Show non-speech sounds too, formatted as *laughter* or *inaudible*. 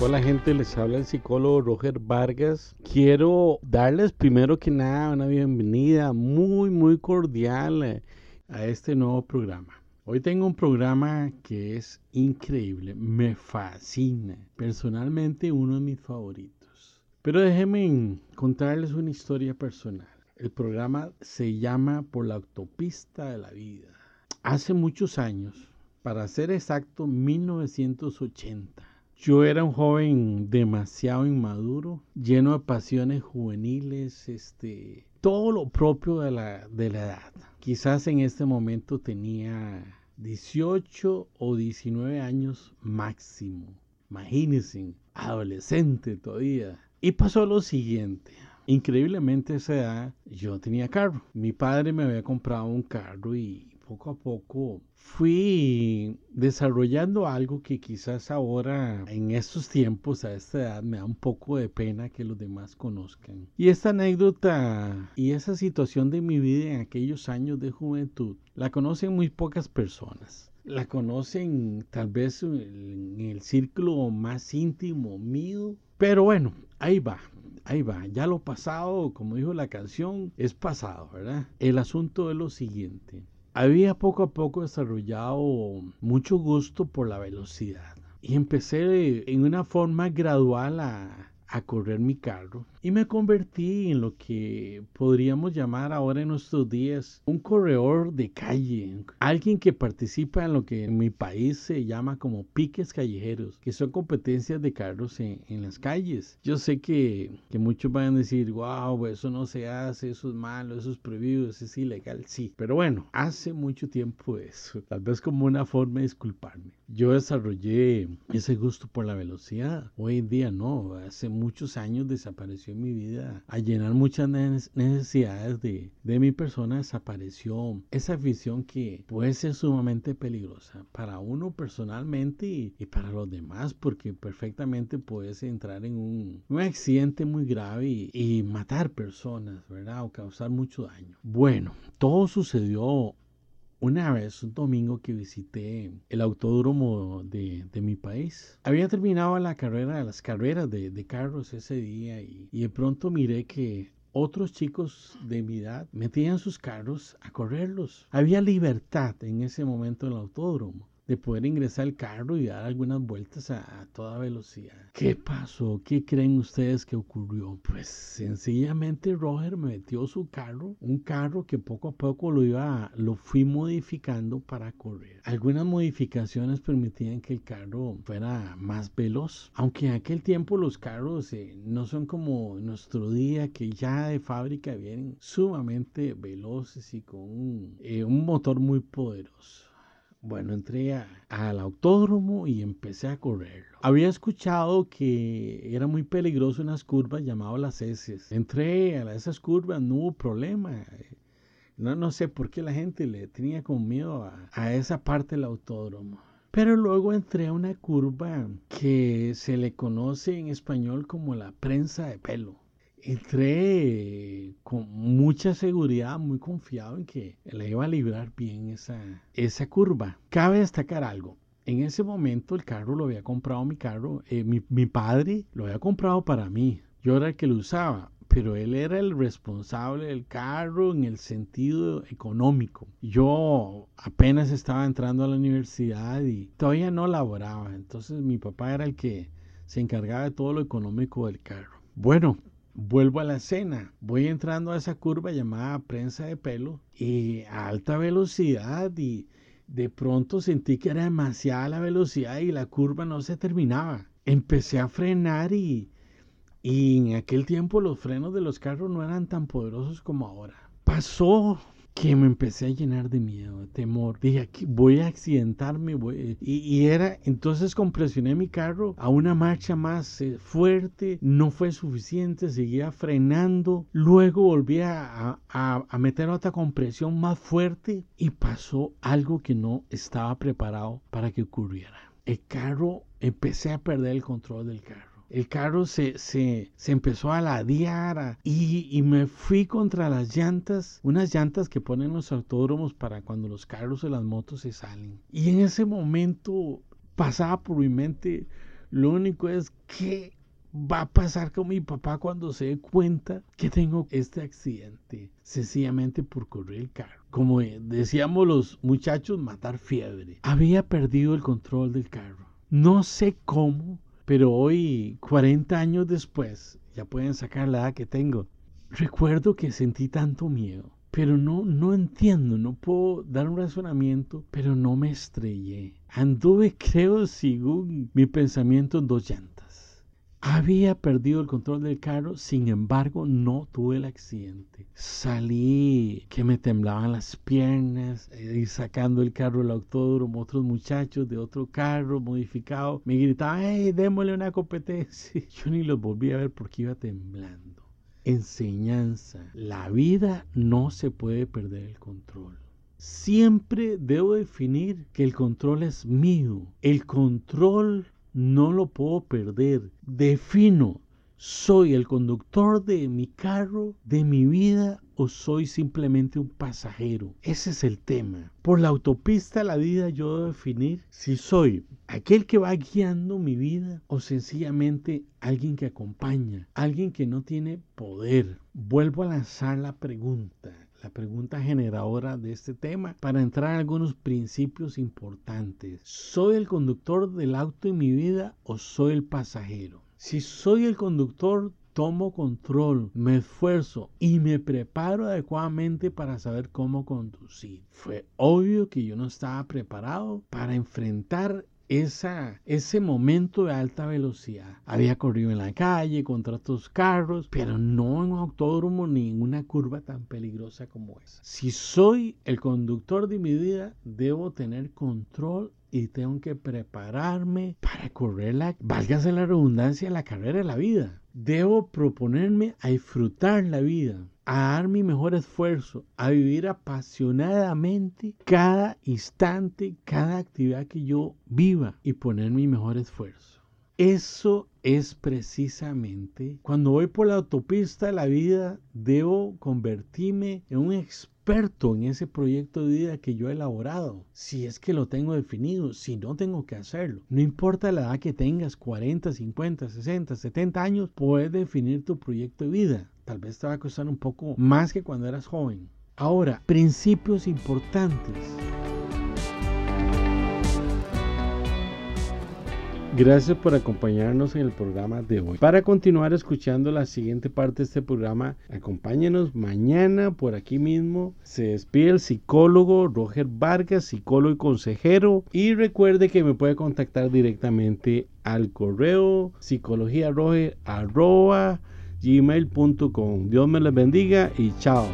Hola gente, les habla el psicólogo Roger Vargas. Quiero darles primero que nada una bienvenida muy muy cordial eh, a este nuevo programa. Hoy tengo un programa que es increíble, me fascina, personalmente uno de mis favoritos. Pero déjenme contarles una historia personal. El programa se llama Por la autopista de la vida. Hace muchos años, para ser exacto, 1980 yo era un joven demasiado inmaduro, lleno de pasiones juveniles, este, todo lo propio de la, de la edad. Quizás en este momento tenía 18 o 19 años máximo. Imagínense, adolescente todavía. Y pasó lo siguiente. Increíblemente a esa edad yo tenía carro. Mi padre me había comprado un carro y poco a poco fui desarrollando algo que quizás ahora en estos tiempos a esta edad me da un poco de pena que los demás conozcan. Y esta anécdota y esa situación de mi vida en aquellos años de juventud la conocen muy pocas personas. La conocen tal vez en el círculo más íntimo mío. Pero bueno, ahí va ahí va, ya lo pasado, como dijo la canción, es pasado, ¿verdad? El asunto es lo siguiente había poco a poco desarrollado mucho gusto por la velocidad y empecé en una forma gradual a, a correr mi carro y me convertí en lo que podríamos llamar ahora en nuestros días un corredor de calle, alguien que participa en lo que en mi país se llama como piques callejeros, que son competencias de carros en, las calles. Yo sé que, que, muchos van a decir, wow, eso no se hace, eso es malo, eso es prohibido, eso es ilegal, sí, pero bueno, hace mucho tiempo eso, tal vez como una forma de disculparme. Yo desarrollé ese gusto por la velocidad, hoy en día no, hace muchos años desapareció en mi vida a llenar muchas necesidades de, de mi persona, desapareció esa afición que puede ser sumamente peligrosa para uno personalmente y, para los demás, porque perfectamente puedes entrar en un, un accidente muy grave y, y matar personas, ¿verdad? O causar mucho daño. Bueno, todo sucedió una vez, un domingo que visité el autódromo de, mi país, había terminado la carrera, las carreras de, carros ese día y, y de pronto miré que otros chicos de mi edad metían sus carros a correrlos. Había libertad en ese momento en el autódromo de poder ingresar al carro y dar algunas vueltas a, toda velocidad. ¿Qué pasó? ¿Qué creen ustedes que ocurrió? Pues sencillamente Roger me metió su carro, un carro que poco a poco lo iba, lo fui modificando para correr. Algunas modificaciones permitían que el carro fuera más veloz, aunque en aquel tiempo los carros eh, no son como nuestro día que ya de fábrica vienen sumamente veloces y con un eh, motor muy poderoso. Bueno, entré al autódromo y empecé a correrlo. Había escuchado que era muy peligroso unas curvas llamadas las S. Entré a esas curvas, no hubo problema. No, no sé por qué la gente le tenía con miedo a, a esa parte del autódromo. Pero luego entré a una curva que se le conoce en español como la prensa de pelo entré con mucha seguridad, muy confiado en que le iba a librar bien esa, esa curva. Cabe destacar algo. En ese momento el carro lo había comprado mi carro, eh, mi, mi padre lo había comprado para mí. Yo era el que lo usaba, pero él era el responsable del carro en el sentido económico. Yo apenas estaba entrando a la universidad y todavía no laboraba, entonces mi papá era el que se encargaba de todo lo económico del carro. Bueno, Vuelvo a la escena, voy entrando a esa curva llamada prensa de pelo y a alta velocidad y de pronto sentí que era demasiada la velocidad y la curva no se terminaba. Empecé a frenar y, y en aquel tiempo los frenos de los carros no eran tan poderosos como ahora. Pasó que me empecé a llenar de miedo, de temor. Dije, aquí voy a accidentarme. Voy... Y, era, entonces compresioné mi carro a una marcha más eh, fuerte. No fue suficiente, seguía frenando. Luego volví a, a, a meter otra compresión más fuerte y pasó algo que no estaba preparado para que ocurriera. El carro, empecé a perder el control del carro el carro se, se, se empezó a ladear y, y, me fui contra las llantas, unas llantas que ponen los autódromos para cuando los carros o las motos se salen. Y en ese momento pasaba por mi mente, Lo único es que va a pasar con mi papá cuando se dé cuenta que tengo este accidente, sencillamente por correr el carro. Como decíamos los muchachos, matar fiebre. Había perdido el control del carro. No sé cómo, pero hoy, 40 años después, ya pueden sacar la edad que tengo, recuerdo que sentí tanto miedo. Pero no, no entiendo, no puedo dar un razonamiento, pero no me estrellé. Anduve, creo, según mi pensamiento, en dos llantas. Había perdido el control del carro, sin embargo no tuve el accidente. Salí que me temblaban las piernas, y sacando el carro del autódromo, otros muchachos de otro carro modificado me gritaban, hey, démosle una competencia. *laughs* Yo ni los volví a ver porque iba temblando. Enseñanza, la vida no se puede perder el control. Siempre debo definir que el control es mío. El control no lo puedo perder. Defino, ¿soy el conductor de mi carro, de mi vida o soy simplemente un pasajero? Ese es el tema. Por la autopista de la vida yo debo definir si soy aquel que va guiando mi vida o sencillamente alguien que acompaña, alguien que no tiene poder. Vuelvo a lanzar la pregunta la pregunta generadora de este tema para entrar en algunos principios importantes. ¿Soy el conductor del auto en mi vida o soy el pasajero? Si soy el conductor, tomo control, me esfuerzo y me preparo adecuadamente para saber cómo conducir. Fue obvio que yo no estaba preparado para enfrentar esa, ese momento de alta velocidad. Había corrido en la calle contra otros carros, pero no en un autódromo ni en una curva tan peligrosa como esa. Si soy el conductor de mi vida, debo tener control y tengo que prepararme para correr la, válgase la redundancia, la carrera de la vida. Debo proponerme a disfrutar la vida, a dar mi mejor esfuerzo, a vivir apasionadamente cada instante, cada actividad que yo viva y poner mi mejor esfuerzo. Eso es precisamente cuando voy por la autopista de la vida, debo convertirme en un experto en ese proyecto de vida que yo he elaborado, si es que lo tengo definido, si no tengo que hacerlo. No importa la edad que tengas, 40, 50, 60, 70 años, puedes definir tu proyecto de vida. Tal vez te va a costar un poco más que cuando eras joven. Ahora, principios importantes. Gracias por acompañarnos en el programa de hoy. Para continuar escuchando la siguiente parte de este programa, acompáñenos mañana por aquí mismo. Se despide el psicólogo Roger Vargas, psicólogo y consejero. Y recuerde que me puede contactar directamente al correo psicologiaroger.gmail.com. Dios me les bendiga y chao.